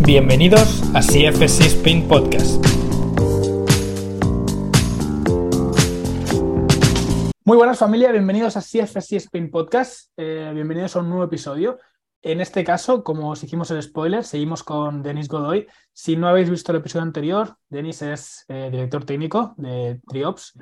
Bienvenidos a CFC Spin Podcast. Muy buenas familia, bienvenidos a CFC Spin Podcast. Eh, bienvenidos a un nuevo episodio. En este caso, como os hicimos el spoiler, seguimos con Denis Godoy. Si no habéis visto el episodio anterior, Denis es eh, director técnico de Triops.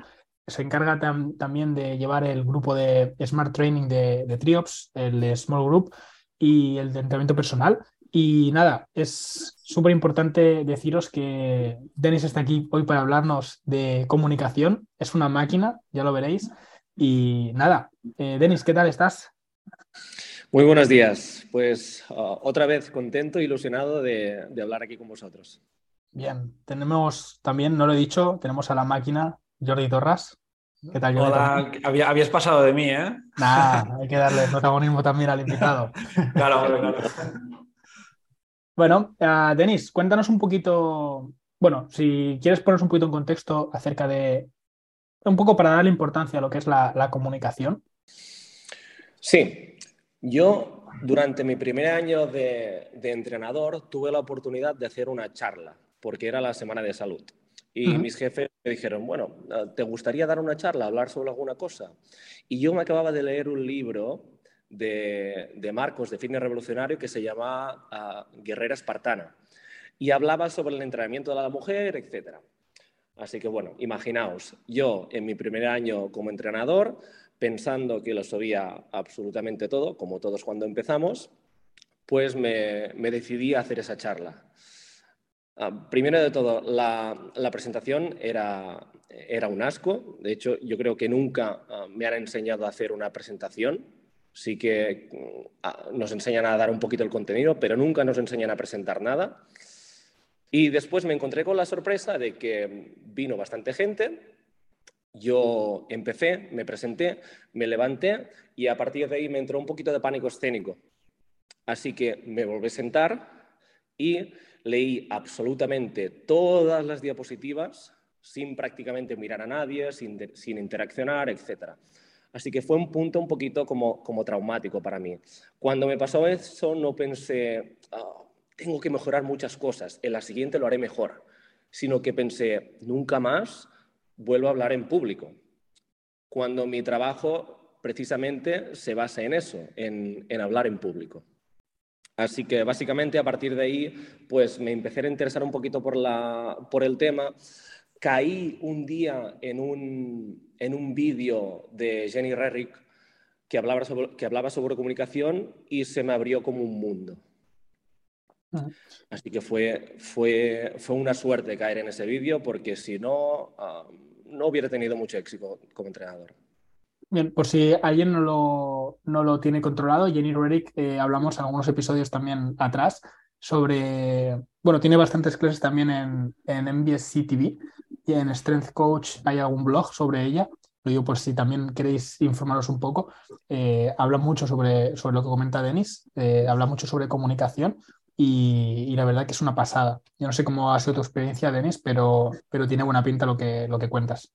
Se encarga también de llevar el grupo de Smart Training de, de Triops, el Small Group y el de entrenamiento personal. Y nada, es súper importante deciros que Denis está aquí hoy para hablarnos de comunicación. Es una máquina, ya lo veréis. Y nada, eh, Denis, ¿qué tal estás? Muy buenos días. Pues uh, otra vez contento e ilusionado de, hablar aquí con vosotros. Bien, tenemos también, no lo he dicho, tenemos a la máquina Jordi Torras. ¿Qué tal, Jordi? Hola, habías pasado de mí, ¿eh? Nada, hay que darle protagonismo también al invitado. claro, claro. Bueno, uh, Denis, cuéntanos un poquito, bueno, si quieres ponernos un poquito en contexto acerca de, un poco para darle importancia a lo que es la, comunicación. Sí, yo durante mi primer año de, entrenador tuve la oportunidad de hacer una charla, porque era la Semana de Salud. Y mis jefes me dijeron, bueno, ¿te gustaría dar una charla, hablar sobre alguna cosa? Y yo me acababa de leer un libro de, Marcos, de Fitness Revolucionario, que se llama ah, Guerrera Espartana. Y hablaba sobre el entrenamiento de la mujer, etc. Así que bueno, imaginaos, yo en mi primer año como entrenador, pensando que lo sabía absolutamente todo, como todos cuando empezamos, pues me, decidí a hacer esa charla. Ah, primero de todo, la, presentación era, era, un asco. De hecho, yo creo que nunca ah, me han enseñado a hacer una presentación sí que mm, nos enseñan a dar un poquito el contenido, pero nunca nos enseñan a presentar nada. Y después me encontré con la sorpresa de que vino bastante gente, yo empecé, me presenté, me levanté y a partir de ahí me entró un poquito de pánico escénico. Así que me volví a sentar y leí absolutamente todas las diapositivas sin prácticamente mirar a nadie, sin, sin interaccionar, etcétera. Así que fue un punto un poquito como, como traumático para mí. Cuando me pasó eso no pensé, ah, tengo que mejorar muchas cosas, en la siguiente lo haré mejor, sino que pensé, nunca más vuelvo a hablar en público. Cuando mi trabajo precisamente se basa en eso, en, en hablar en público. Así que básicamente a partir de ahí, pues me empecé a interesar un poquito por, la, por el tema. Caí un día en un, en un vídeo de Jenny Rerick que hablaba, sobre, que hablaba sobre comunicación y se me abrió como un mundo. Así que fue, fue, fue una suerte caer en ese vídeo porque si no, ah, no hubiera tenido mucho éxito como entrenador. Bien, por si alguien no lo, no lo tiene controlado, Jenny Rerick, eh, hablamos en algunos episodios también atrás sobre, bueno, tiene bastantes clases también en, en MBSC TV y en Strength Coach hay algún blog sobre ella. Lo digo por si también queréis informaros un poco. Eh, habla mucho sobre, sobre lo que comenta Denis, eh, habla mucho sobre comunicación y, la verdad que es una pasada. Yo no sé cómo ha sido tu experiencia, Denis, pero, pero tiene buena pinta lo que, lo que cuentas.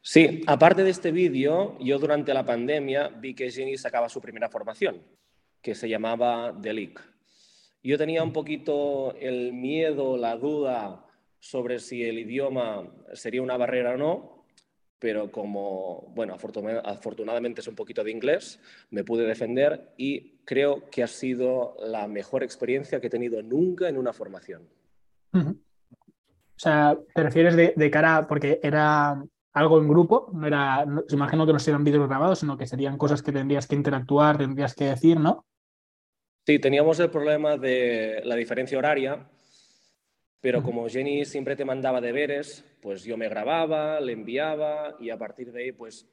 Sí, aparte de este vídeo, yo durante la pandemia vi que Jenny sacaba su primera formación, que se llamaba The Leak. Yo tenía un poquito el miedo, la duda sobre si el idioma sería una barrera o no, pero como, bueno, afortunadamente es un poquito de inglés, me pude defender y creo que ha sido la mejor experiencia que he tenido nunca en una formación. O sea, ¿te refieres de, cara, porque era algo en grupo, no era, imagino que no serían vídeos grabados, sino que serían cosas que tendrías que interactuar, tendrías que decir, ¿no? Sí, teníamos el problema de la diferencia horaria, pero como Jenny siempre te mandaba deberes, pues yo me grababa, le enviaba y a partir de ahí pues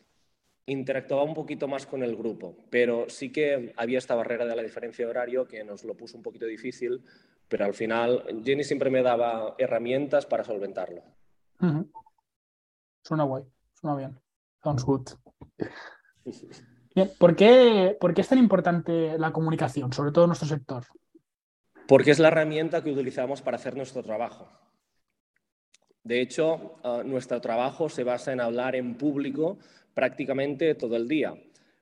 interactuaba un poquito más con el grupo. Pero sí que había esta barrera de la diferencia de horario que nos lo puso un poquito difícil, pero al final Jenny siempre me daba herramientas para solventarlo. Suena guay, suena bien. Sounds good. ¿por qué, es tan importante la comunicación, sobre todo en nuestro sector? Porque es la herramienta que utilizamos para hacer nuestro trabajo. De hecho, ah, nuestro trabajo se basa en hablar en público prácticamente todo el día.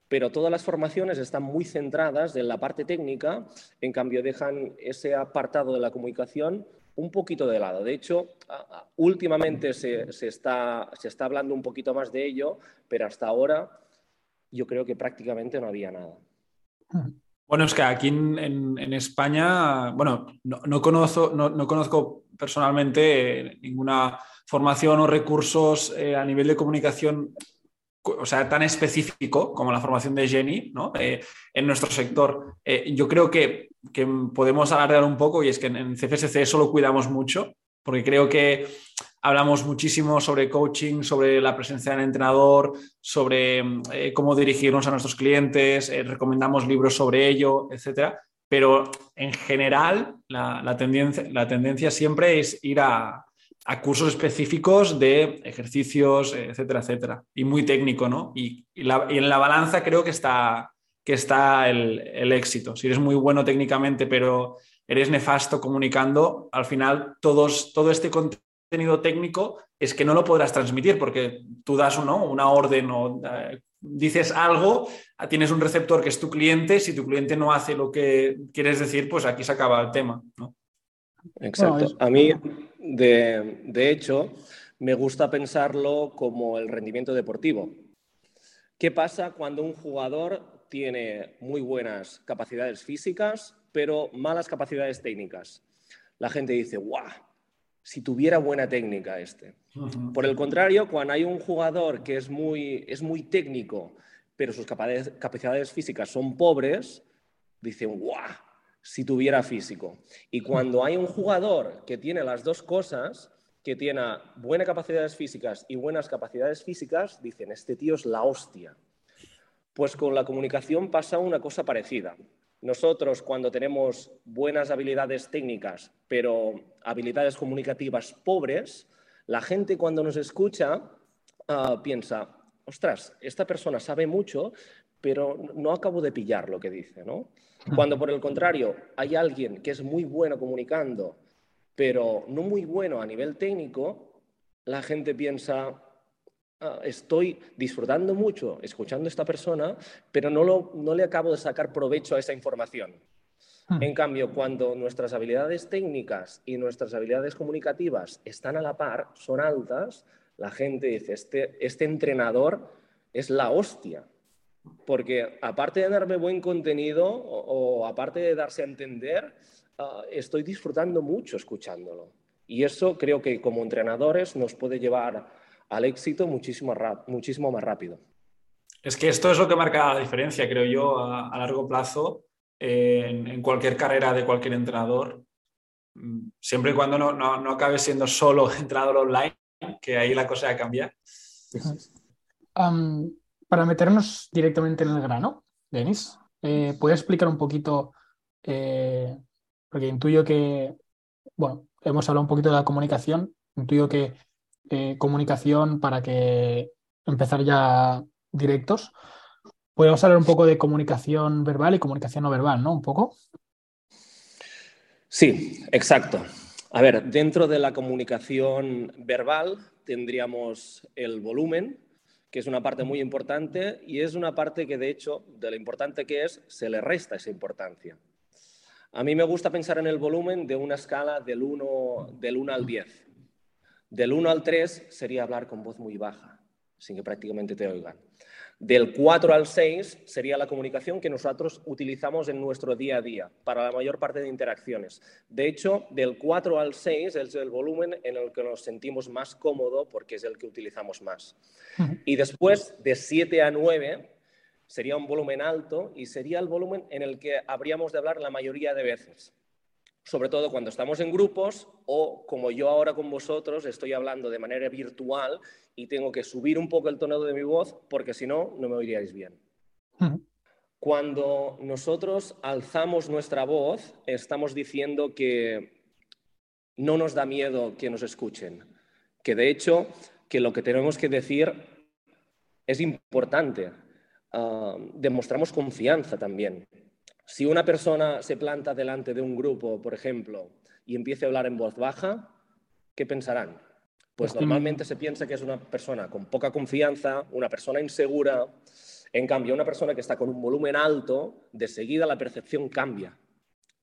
pero todas las formaciones están muy centradas en la parte técnica, en cambio dejan ese apartado de la comunicación un poquito de lado. De hecho, últimamente se está hablando un poquito más de ello, pero hasta ahora yo creo que prácticamente no había nada. Bueno, es que aquí en, España, bueno, no, conozco, no, conozco personalmente ninguna formación o recursos eh, a nivel de comunicación, o sea, tan específico como la formación de Jenny, ¿no? Eh, en nuestro sector. Eh, yo creo que, que, podemos alargar un poco y es que en, CFSC eso lo cuidamos mucho, porque creo que hablamos muchísimo sobre coaching, sobre la presencia del entrenador, sobre eh, cómo dirigirnos a nuestros clientes, eh, recomendamos libros sobre ello, etcétera. Pero en general, la, tendencia, siempre es ir a, cursos específicos de ejercicios, etcétera, etcétera. Y muy técnico, ¿no? Y, en la balanza creo que está, que está el, el, éxito. Si eres muy bueno técnicamente, pero eres nefasto comunicando, al final todos, todo este contenido contenido técnico es que no lo podrás transmitir porque tú das una orden o eh, dices algo, tienes un receptor que es tu cliente, si tu cliente no hace lo que quieres decir, pues aquí se acaba el tema. Exacto. A mí, de, de hecho, me gusta pensarlo como el rendimiento deportivo. ¿Qué pasa cuando un jugador tiene muy buenas capacidades físicas, pero malas capacidades técnicas? La gente dice, ¡guau! Si tuviera buena técnica este. Por el contrario, cuando hay un jugador que es muy, es muy técnico, pero sus capacidades, físicas son pobres, dicen, ¡guau! Si tuviera físico. Y cuando hay un jugador que tiene las dos cosas, que tiene buenas capacidades físicas y buenas capacidades físicas, dicen, este tío es la hostia. Pues con la comunicación pasa una cosa parecida. Nosotros cuando tenemos buenas habilidades técnicas, pero habilidades comunicativas pobres, la gente cuando nos escucha ah, piensa, ostras, esta persona sabe mucho, pero no acabo de pillar lo que dice, ¿no? Cuando por el contrario hay alguien que es muy bueno comunicando, pero no muy bueno a nivel técnico, la gente piensa, Ah, estoy disfrutando mucho escuchando a esta persona, pero no, no le acabo de sacar provecho a esa información. Hmm. En cambio, cuando nuestras habilidades técnicas y nuestras habilidades comunicativas están a la par, son altas, la gente dice, este, este entrenador es la hostia. Porque aparte de darme buen contenido o, aparte de darse a entender, ah, estoy disfrutando mucho escuchándolo. Y eso creo que como entrenadores nos puede llevar al éxito muchísimo, muchísimo más rápido. Es que esto es lo que marca la diferencia, creo yo, a, largo plazo eh, en, cualquier carrera de cualquier entrenador, mm, siempre y cuando no, no, acabe siendo solo entrenador online, que ahí la cosa ya cambia. para meternos directamente en el grano, Denis, eh, ¿puedes explicar un poquito, eh, porque intuyo que, bueno, hemos hablado un poquito de la comunicación, intuyo que eh, comunicación para que empezar ya directos. Podemos hablar un poco de comunicación verbal y comunicación no verbal, ¿no? Un poco. Sí, exacto. A ver, dentro de la comunicación verbal tendríamos el volumen, que es una parte muy importante y es una parte que de hecho, de lo importante que es, se le resta esa importancia. A mí me gusta pensar en el volumen de una escala del 1, del 1 al 10. Del 1 al 3 sería hablar con voz muy baja, sin que prácticamente te oigan. Del 4 al 6 sería la comunicación que nosotros utilizamos en nuestro día a día para la mayor parte de interacciones. De hecho, del 4 al 6 es el volumen en el que nos sentimos más cómodo porque es el que utilizamos más. Y después, de 7 a 9, sería un volumen alto y sería el volumen en el que habríamos de hablar la mayoría de veces sobre todo cuando estamos en grupos o como yo ahora con vosotros estoy hablando de manera virtual y tengo que subir un poco el tono de mi voz porque si no, no me oiríais bien. Cuando nosotros alzamos nuestra voz, estamos diciendo que no nos da miedo que nos escuchen, que de hecho que lo que tenemos que decir es importante. Ah, demostramos confianza también. Si una persona se planta delante de un grupo, por ejemplo, y empieza a hablar en voz baja, ¿qué pensarán? Pues normalmente se piensa que es una persona con poca confianza, una persona insegura, En cambio, una persona que está con un volumen alto, de seguida la percepción cambia.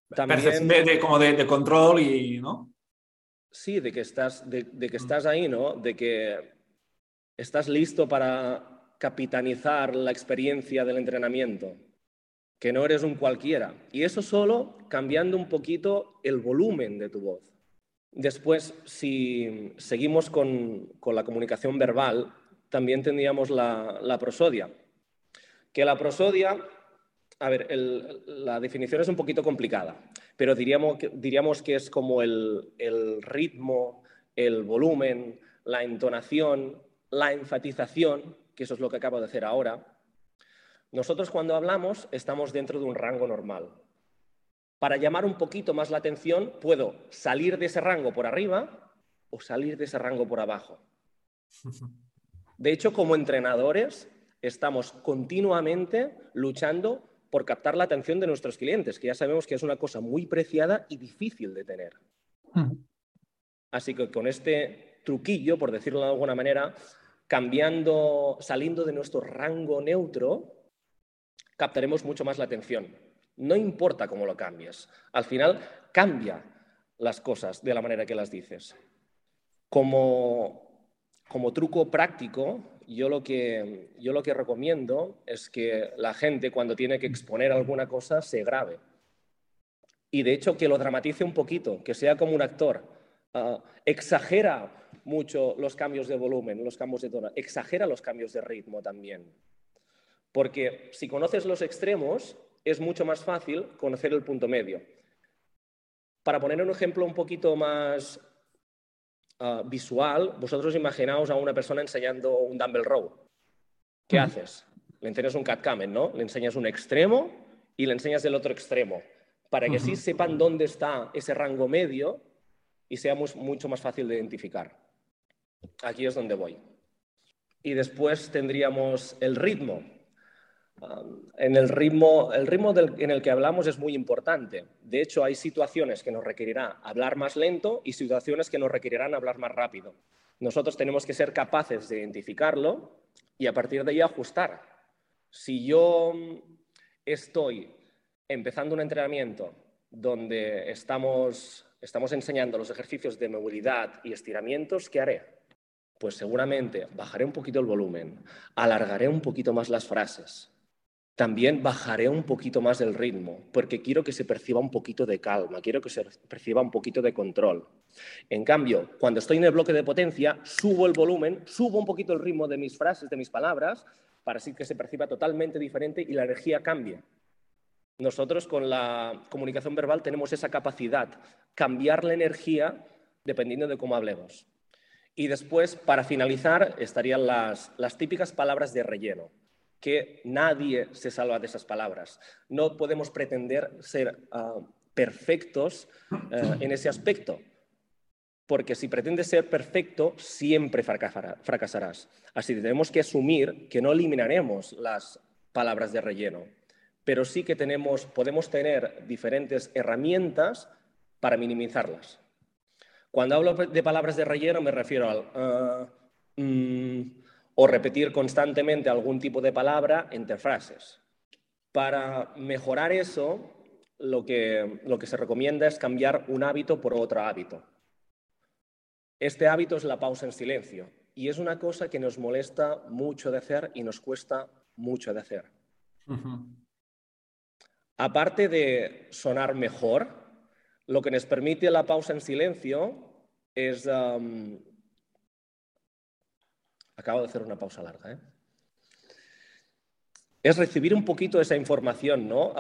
También, de, como de, control y, ¿no? Sí, de que, estás, de, que estás ahí, ¿no? De que estás listo para capitanizar la experiencia del entrenamiento, que no eres un cualquiera. Y eso solo cambiando un poquito el volumen de tu voz. Después, si seguimos con, la comunicación verbal, también tendríamos la, prosodia. Que la prosodia, a ver, la definición es un poquito complicada, pero diríamos, diríamos que es como el, el ritmo, el volumen, la entonación, la enfatización, que eso es lo que acabo de hacer ahora. Nosotros cuando hablamos estamos dentro de un rango normal. Para llamar un poquito más la atención, puedo salir de ese rango por arriba o salir de ese rango por abajo. De hecho, como entrenadores, estamos continuamente luchando por captar la atención de nuestros clientes, que ya sabemos que es una cosa muy preciada y difícil de tener. Así que con este truquillo, por decirlo de alguna manera, cambiando, saliendo de nuestro rango neutro, captaremos mucho más la atención. No importa cómo lo cambies. Al final, cambia las cosas de la manera que las dices. Como, como truco práctico, yo lo, que, yo lo que recomiendo es que la gente cuando tiene que exponer alguna cosa se grabe. Y de hecho que lo dramatice un poquito, que sea como un actor. Ah, exagera mucho los cambios de volumen, los cambios de tono, exagera los cambios de ritmo también. Porque si conoces los extremos, es mucho más fácil conocer el punto medio. Para poner un ejemplo un poquito más ah, visual, vosotros imaginaos a una persona enseñando un dumbbell row. ¿Qué haces? Le enseñas un catcamen, ¿no? Le enseñas un extremo y le enseñas el otro extremo, para que así sepan dónde está ese rango medio y sea mucho más fácil de identificar. Aquí es donde voy. Y después tendríamos el ritmo en el ritmo, el ritmo en el que hablamos es muy importante. De hecho, hay situaciones que nos requerirá hablar más lento y situaciones que nos requerirán hablar más rápido. Nosotros tenemos que ser capaces de identificarlo y a partir de ahí ajustar. Si yo estoy empezando un entrenamiento donde estamos, estamos enseñando los ejercicios de movilidad y estiramientos, ¿qué haré? Pues seguramente bajaré un poquito el volumen, alargaré un poquito más las frases, también bajaré un poquito más el ritmo, porque quiero que se perciba un poquito de calma, quiero que se perciba un poquito de control. En cambio, cuando estoy en el bloque de potencia, subo el volumen, subo un poquito el ritmo de mis frases, de mis palabras, para así que se perciba totalmente diferente y la energía cambie. Nosotros con la comunicación verbal tenemos esa capacidad, cambiar la energía dependiendo de cómo hablemos. Y después, para finalizar, estarían las, las típicas palabras de relleno que nadie se salva de esas palabras. No podemos pretender ser ah, perfectos eh, en ese aspecto, porque si pretendes ser perfecto, siempre fracasarás. Así que tenemos que asumir que no eliminaremos las palabras de relleno, pero sí que tenemos, podemos tener diferentes herramientas para minimizarlas. Cuando hablo de palabras de relleno me refiero al... Ah, mm, o repetir constantemente algún tipo de palabra entre frases. Para mejorar eso, lo que, lo que se recomienda es cambiar un hábito por otro hábito. Este hábito es la pausa en silencio y es una cosa que nos molesta mucho de hacer y nos cuesta mucho de hacer. Aparte de sonar mejor, lo que nos permite la pausa en silencio es um, Acabo de hacer una pausa larga. ¿eh? Es recibir un poquito esa información, ¿no?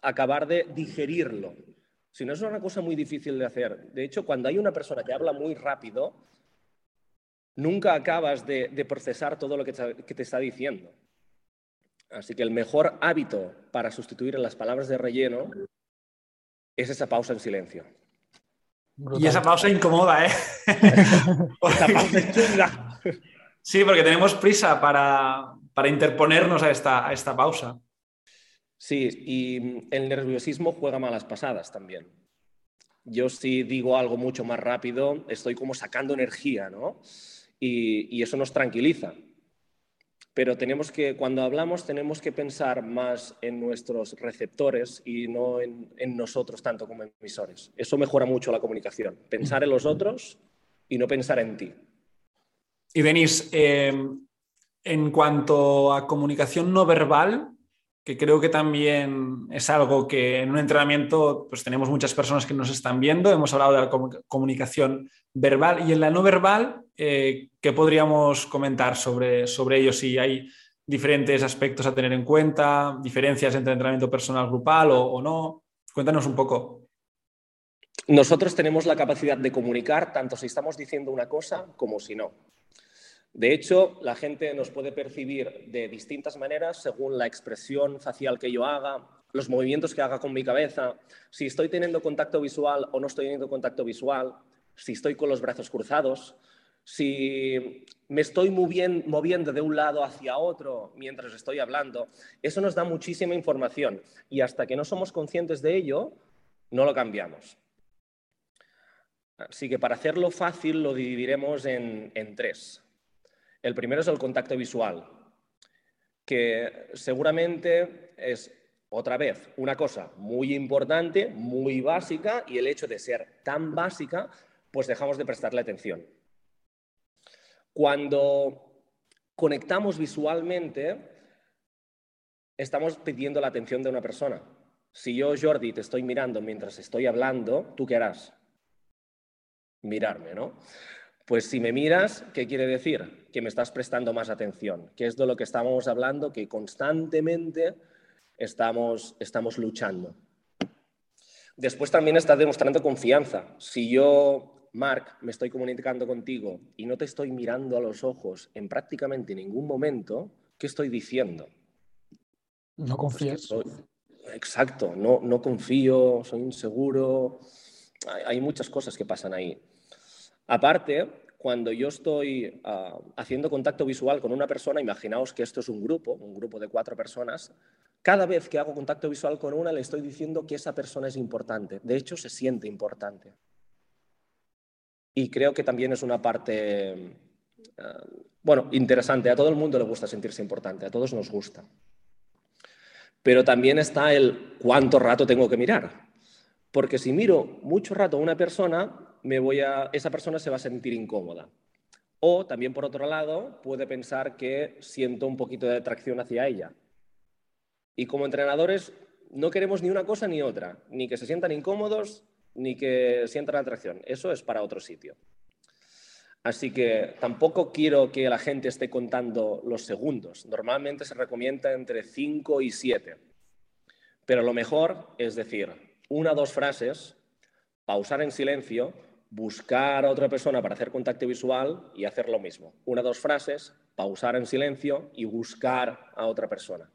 acabar de digerirlo. Si no es una cosa muy difícil de hacer. De hecho, cuando hay una persona que habla muy rápido, nunca acabas de, procesar todo lo que te, está diciendo. Así que el mejor hábito para sustituir las palabras de relleno es esa pausa en silencio. Y esa pausa incomoda, ¿eh? esa pausa chunga. Sí, porque tenemos prisa para, interponernos a esta, a esta pausa. Sí, y el nerviosismo juega malas pasadas también. Yo si digo algo mucho más rápido, estoy como sacando energía, ¿no? Y, y, eso nos tranquiliza. pero tenemos que, cuando hablamos tenemos que pensar más en nuestros receptores y no en, nosotros tanto como emisores. Eso mejora mucho la comunicación, pensar en los otros y no pensar en ti. Y Denis, eh, en cuanto a comunicación no verbal, que creo que también es algo que en un entrenamiento pues tenemos muchas personas que nos están viendo, hemos hablado de la comunicación verbal y en la no verbal, eh, ¿qué podríamos comentar sobre, sobre ello? Si hay diferentes aspectos a tener en cuenta, diferencias entre entrenamiento personal grupal o, no. Cuéntanos un poco. Nosotros tenemos la capacidad de comunicar tanto si estamos diciendo una cosa como si no. De hecho, la gente nos puede percibir de distintas maneras según la expresión facial que yo haga, los movimientos que haga con mi cabeza, si estoy teniendo contacto visual o no estoy teniendo contacto visual, si estoy con los brazos cruzados, si me estoy moviendo de un lado hacia otro mientras estoy hablando, eso nos da muchísima información y hasta que no somos conscientes de ello, no lo cambiamos. Así que para hacerlo fácil lo dividiremos en, en tres. El primero es el contacto visual, que seguramente es otra vez una cosa muy importante, muy básica, y el hecho de ser tan básica pues dejamos de prestarle atención. Cuando conectamos visualmente, estamos pidiendo la atención de una persona. Si yo, Jordi, te estoy mirando mientras estoy hablando, ¿tú qué harás? Mirarme, ¿no? Pues si me miras, ¿qué quiere decir? Que me estás prestando más atención, que es de lo que estábamos hablando, que constantemente estamos, estamos luchando. Después también estás demostrando confianza. Si yo Mark, me estoy comunicando contigo y no te estoy mirando a los ojos en prácticamente ningún momento, ¿qué estoy diciendo? No pues confías. Exacto, no, no confío, soy inseguro. Hay, muchas cosas que pasan ahí. Aparte, cuando yo estoy ah, haciendo contacto visual con una persona, imaginaos que esto es un grupo, un grupo de cuatro personas, cada vez que hago contacto visual con una le estoy diciendo que esa persona es importante. De hecho, se siente importante. Y creo que también es una parte, eh, bueno, interesante. A todo el mundo le gusta sentirse importante, a todos nos gusta. Pero también está el cuánto rato tengo que mirar. Porque si miro mucho rato a una persona, esa persona se va a sentir incómoda. O también, por otro lado, puede pensar que siento un poquito de atracción hacia ella. Y como entrenadores, no queremos ni una cosa ni otra, ni que se sientan incómodos, ni que sientan atracción. Eso es para otro sitio. Así que tampoco quiero que la gente esté contando los segundos. Normalmente se recomienda entre 5 y 7. Pero lo mejor es decir una o dos frases, pausar en silencio, buscar a otra persona para hacer contacto visual y hacer lo mismo. Una o dos frases, pausar en silencio y buscar a otra persona.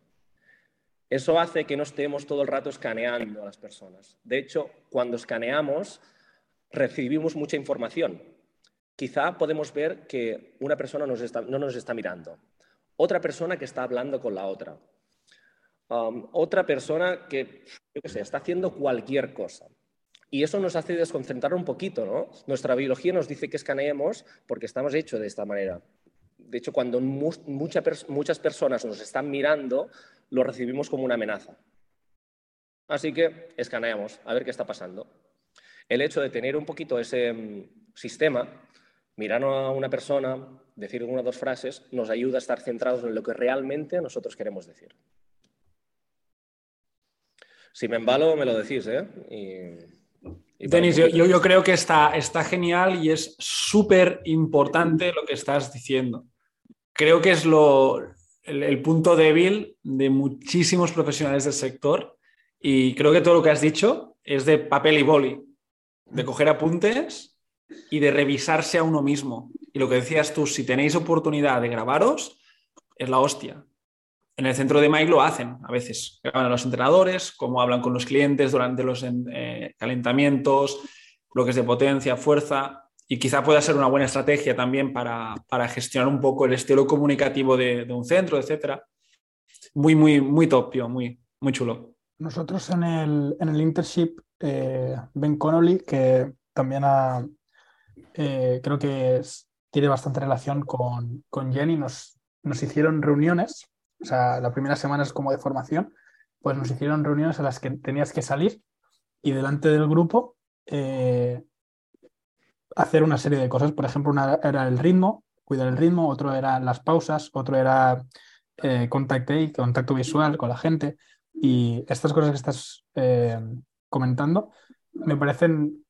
Eso hace que no estemos todo el rato escaneando a las personas. De hecho, cuando escaneamos, recibimos mucha información. Quizá podemos ver que una persona no nos está mirando, otra persona que está hablando con la otra, um, otra persona que, está haciendo cualquier cosa. Y eso nos hace desconcentrar un poquito, ¿no? Nuestra biología nos dice que escaneemos porque estamos hechos de esta manera. De hecho, cuando muchas personas nos están mirando, lo recibimos como una amenaza. Así que escaneamos a ver qué está pasando. El hecho de tener un poquito ese mm, sistema, mirar a una persona, decir una o dos frases, nos ayuda a estar centrados en lo que realmente nosotros queremos decir. Si me embalo, me lo decís, ¿eh? Denis, yo, creo que está, está genial y es súper importante lo que estás diciendo. Creo que es lo, el, punto débil de muchísimos profesionales del sector y creo que todo lo que has dicho es de papel y boli, de coger apuntes y de revisarse a uno mismo. Y lo que decías tú, si tenéis oportunidad de grabaros, es la hostia. En el centro de Mike lo hacen a veces. Graban a los entrenadores, cómo hablan con los clientes durante los eh, calentamientos, bloques de potencia, fuerza y quizá pueda ser una buena estrategia también para, gestionar un poco el estilo comunicativo de, un centro, etcétera. Muy, muy, muy top, muy, muy chulo. Nosotros en el, en el internship, eh, Ben Connolly, que también ha, eh, creo que tiene bastante relación con, con Jenny, nos, nos hicieron reuniones, o sea, la primera semana es como de formación, pues nos hicieron reuniones a las que tenías que salir y delante del grupo eh, hacer una serie de cosas. Por ejemplo, una era el ritmo, cuidar el ritmo, otro era las pausas, otro era eh, contacto, contacto visual con la gente. Y estas cosas que estás eh, comentando me parecen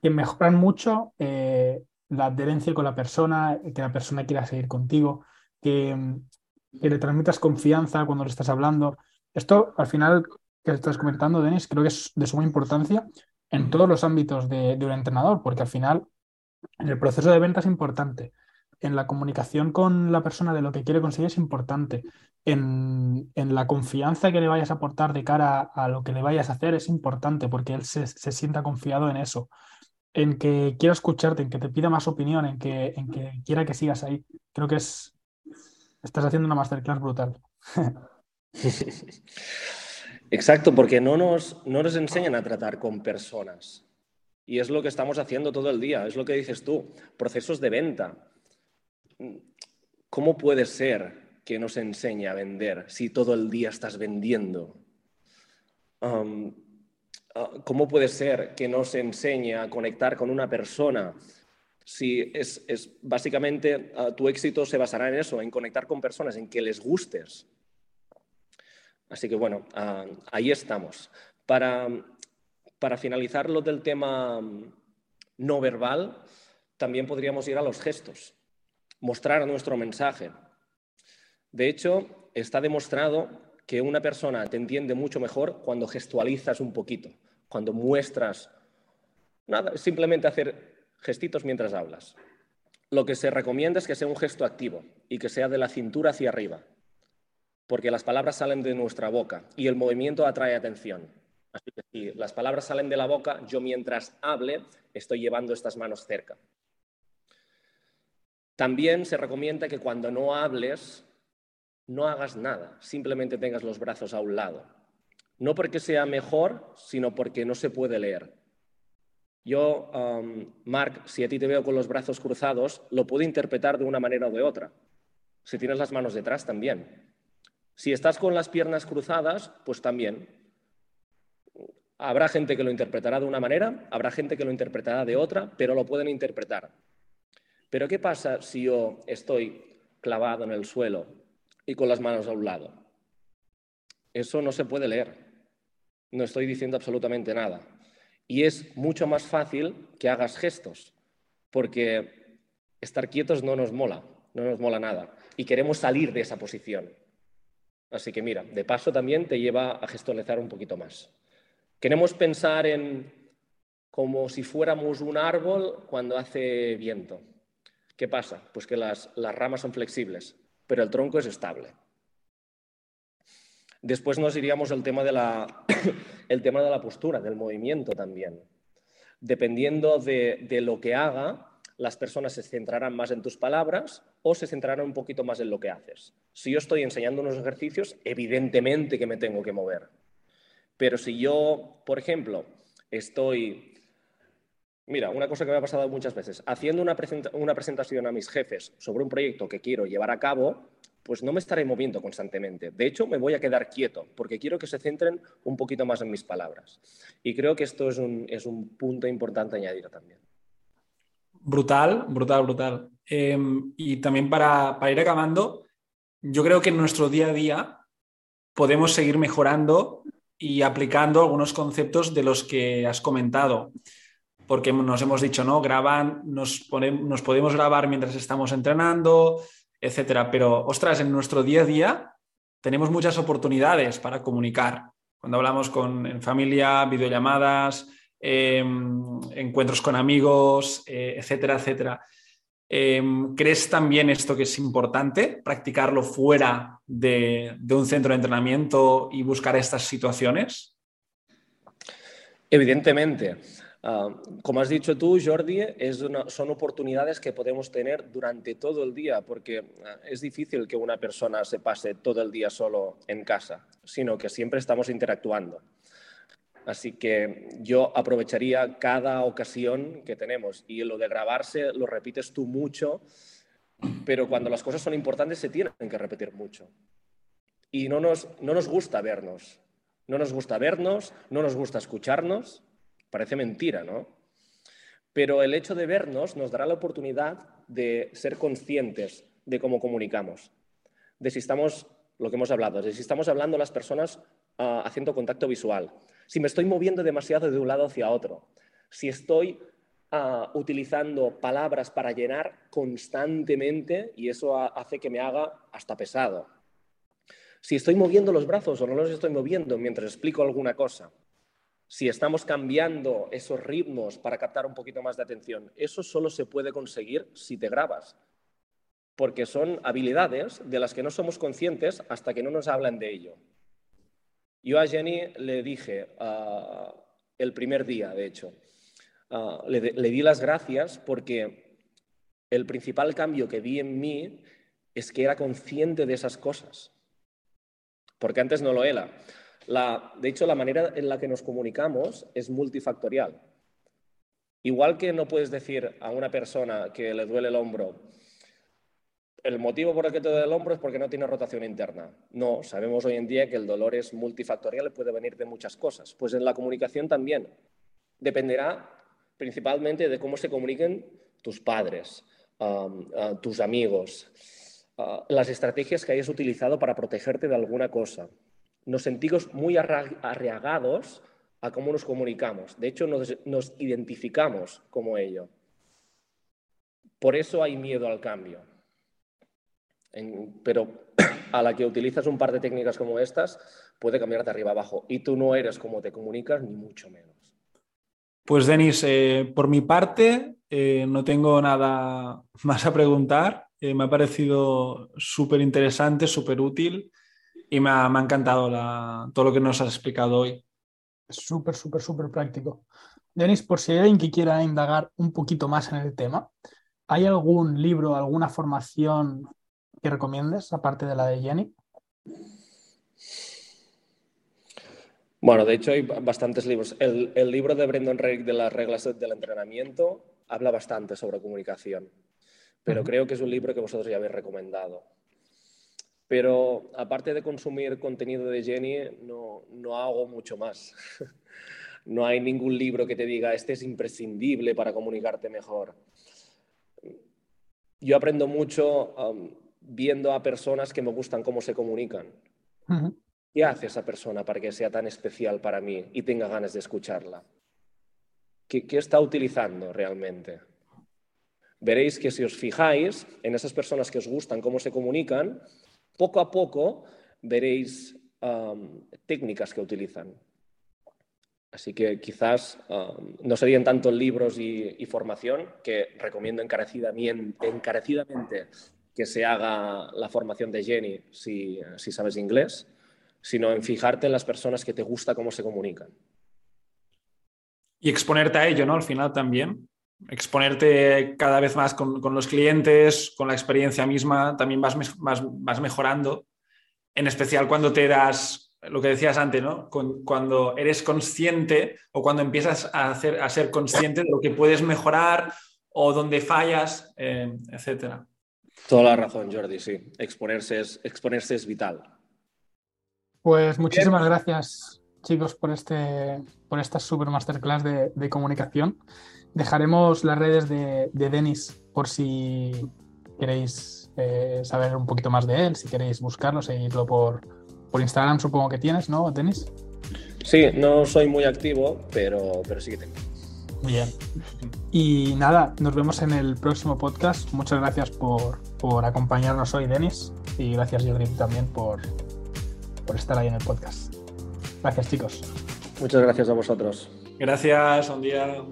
que mejoran mucho eh, la adherencia con la persona, que la persona quiera seguir contigo, que, le transmitas confianza cuando le estás hablando. Esto, al final, que estás comentando, Denis, creo que es de suma importancia en todos los ámbitos de, de un entrenador, porque al final el proceso de venta es importante en la comunicación con la persona de lo que quiere conseguir es importante. En, la confianza que le vayas a aportar de cara a, lo que le vayas a hacer es importante porque él se, sienta confiado en eso. En que quiera escucharte, en que te pida más opinión, en que, en que quiera que sigas ahí. Creo que es. Estás haciendo una masterclass brutal. Exacto, porque no nos, no nos enseñan a tratar con personas. Y es lo que estamos haciendo todo el día, es lo que dices tú, procesos de venta ¿cómo puede ser que nos enseñe a vender si todo el día estás vendiendo? Um, uh, ¿Cómo puede ser que nos enseñe a conectar con una persona si es, básicamente uh, tu éxito se basará en eso, en conectar con personas, en que les gustes? Así que bueno, uh, ahí estamos. Para, para finalizar lo del tema um, no verbal, también podríamos ir a los gestos mostrar nuestro mensaje. De hecho, está demostrado que una persona te entiende mucho mejor cuando gestualizas un poquito, cuando muestras nada, simplemente hacer gestitos mientras hablas. Lo que se recomienda es que sea un gesto activo y que sea de la cintura hacia arriba, porque las palabras salen de nuestra boca y el movimiento atrae atención. Así que si las palabras salen de la boca, yo mientras hable estoy llevando estas manos cerca. También se recomienda que cuando no hables, no hagas nada, simplemente tengas los brazos a un lado. No porque sea mejor, sino porque no se puede leer. Yo, um, Mark, si a ti te veo con los brazos cruzados, lo puedo interpretar de una manera o de otra. Si tienes las manos detrás, también. Si estás con las piernas cruzadas, pues también. Habrá gente que lo interpretará de una manera, habrá gente que lo interpretará de otra, pero lo pueden interpretar. Pero ¿qué pasa si yo estoy clavado en el suelo y con las manos a un lado? Eso no se puede leer. No estoy diciendo absolutamente nada. Y es mucho más fácil que hagas gestos, porque estar quietos no nos mola, no nos mola nada. Y queremos salir de esa posición. Así que mira, de paso también te lleva a gestualizar un poquito más. Queremos pensar en como si fuéramos un árbol cuando hace viento. ¿Qué pasa? Pues que las, ramas son flexibles, pero el tronco es estable. Después nos iríamos al tema de la, el tema de la postura, del movimiento también. Dependiendo de, de, lo que haga, las personas se centrarán más en tus palabras o se centrarán un poquito más en lo que haces. Si yo estoy enseñando unos ejercicios, evidentemente que me tengo que mover. Pero si yo, por ejemplo, estoy Mira, una cosa que me ha pasado muchas veces, haciendo una, presentación a mis jefes sobre un proyecto que quiero llevar a cabo, pues no me estaré moviendo constantemente. De hecho, me voy a quedar quieto porque quiero que se centren un poquito más en mis palabras. Y creo que esto es un, punto importante añadir también. Brutal, brutal, brutal. Em, y también para, para ir acabando, yo creo que en nuestro día a día podemos seguir mejorando y aplicando algunos conceptos de los que has comentado porque nos hemos dicho, ¿no? Graban, nos, nos podemos grabar mientras estamos entrenando, etcétera. Pero, ostras, en nuestro día a día tenemos muchas oportunidades para comunicar. Cuando hablamos con, en familia, videollamadas, em, encuentros con amigos, eh, etcétera, etcétera. Em, ¿Crees también esto que es importante, practicarlo fuera de, de un centro de entrenamiento y buscar estas situaciones? Evidentemente. Ah, como has dicho tú, Jordi, son oportunidades que podemos tener durante todo el día, porque ah, es difícil que una persona se pase todo el día solo en casa, sino que siempre estamos interactuando. Así que yo aprovecharía cada ocasión que tenemos y lo de grabarse lo repites tú mucho pero cuando las cosas son importantes se tienen que repetir mucho. Y no nos, no nos gusta vernos. No nos gusta vernos, no nos gusta escucharnos. Parece mentira, ¿no? Pero el hecho de vernos nos dará la oportunidad de ser conscientes de cómo comunicamos, de si estamos, lo que hemos hablado, de si estamos hablando las personas ah, haciendo contacto visual, si me estoy moviendo demasiado de un lado hacia otro, si estoy ah, utilizando palabras para llenar constantemente y eso hace que me haga hasta pesado. Si estoy moviendo los brazos o no los estoy moviendo mientras explico alguna cosa. Si estamos cambiando esos ritmos para captar un poquito más de atención, eso solo se puede conseguir si te grabas, porque son habilidades de las que no somos conscientes hasta que no nos hablan de ello. Yo a Jenny le dije ah, el primer día, de hecho, ah, le, di las gracias porque el principal cambio que vi en mí es que era consciente de esas cosas, porque antes no lo era. De hecho, la manera en la que nos comunicamos es multifactorial. Igual que no puedes decir a una persona que le duele el hombro, el motivo por el que te duele el hombro es porque no tiene rotación interna. No, sabemos hoy en día que el dolor es multifactorial y puede venir de muchas cosas. Pues en la comunicación también. Dependerá principalmente de cómo se comuniquen tus padres, tus amigos, las estrategias que hayas utilizado para protegerte de alguna cosa. Nos sentimos muy arreagados a cómo nos comunicamos. De hecho, nos identificamos como ello. Por eso hay miedo al cambio pero a la que utilizas un par de técnicas como estas, puede cambiar de arriba abajo. Y tú no eres como te comunicas, ni mucho menos. Pues Denis, eh, por mi parte, eh, no tengo nada más a preguntar. Eh, me ha parecido súper interesante, súper útil y me ha, encantado todo lo que nos has explicado hoy. Súper, súper, súper práctico. Denis, por si hay alguien que quiera indagar un poquito más en el tema, ¿hay algún libro, alguna formación que recomiendes, aparte de la de Jenny? Bueno, de hecho hay bastantes libros. El, libro de Brendan Reich de las reglas del entrenamiento habla bastante sobre comunicación, pero creo que es un libro que vosotros ya habéis recomendado. Pero aparte de consumir contenido de Jenny, no, no hago mucho más. no hay ningún libro que te diga, este es imprescindible para comunicarte mejor. Yo aprendo mucho um, viendo a personas que me gustan cómo se comunican. ¿Qué hace esa persona para que sea tan especial para mí y tenga ganas de escucharla? ¿Qué, está utilizando realmente? Veréis que si os fijáis en esas personas que os gustan cómo se comunican, poco a poco veréis técnicas que utilizan. Así que quizás no serían tanto libros y, formación, que recomiendo encarecidamente, encarecidamente que se haga la formación de Jenny si, sabes inglés, sino en fijarte en las personas que te gusta cómo se comunican. Y exponerte a ello, ¿no? Al final también. Exponerte cada vez más con, los clientes, con la experiencia misma, también vas, vas, mejorando. En especial cuando te das, lo que decías antes, ¿no? Cuando eres consciente o cuando empiezas a, hacer, a ser consciente de lo que puedes mejorar o donde fallas, eh, etcétera. Toda la razón, Jordi, sí. Exponerse es, exponerse es vital. Pues muchísimas gracias, chicos, por, este, por esta super masterclass de, comunicación. Dejaremos las redes de, Denis por si queréis eh, saber un poquito más de él, si queréis buscarlo, seguirlo por, por Instagram, supongo que tienes, ¿no, Denis? Sí, no soy muy activo, pero, pero sí que tengo. Bien. Y nada, nos vemos en el próximo podcast. Muchas gracias por, acompañarnos hoy, Denis. Y gracias, Jordi, también por, por estar ahí en el podcast. Gracias, chicos. Muchas gracias a vosotros. Gracias, un día.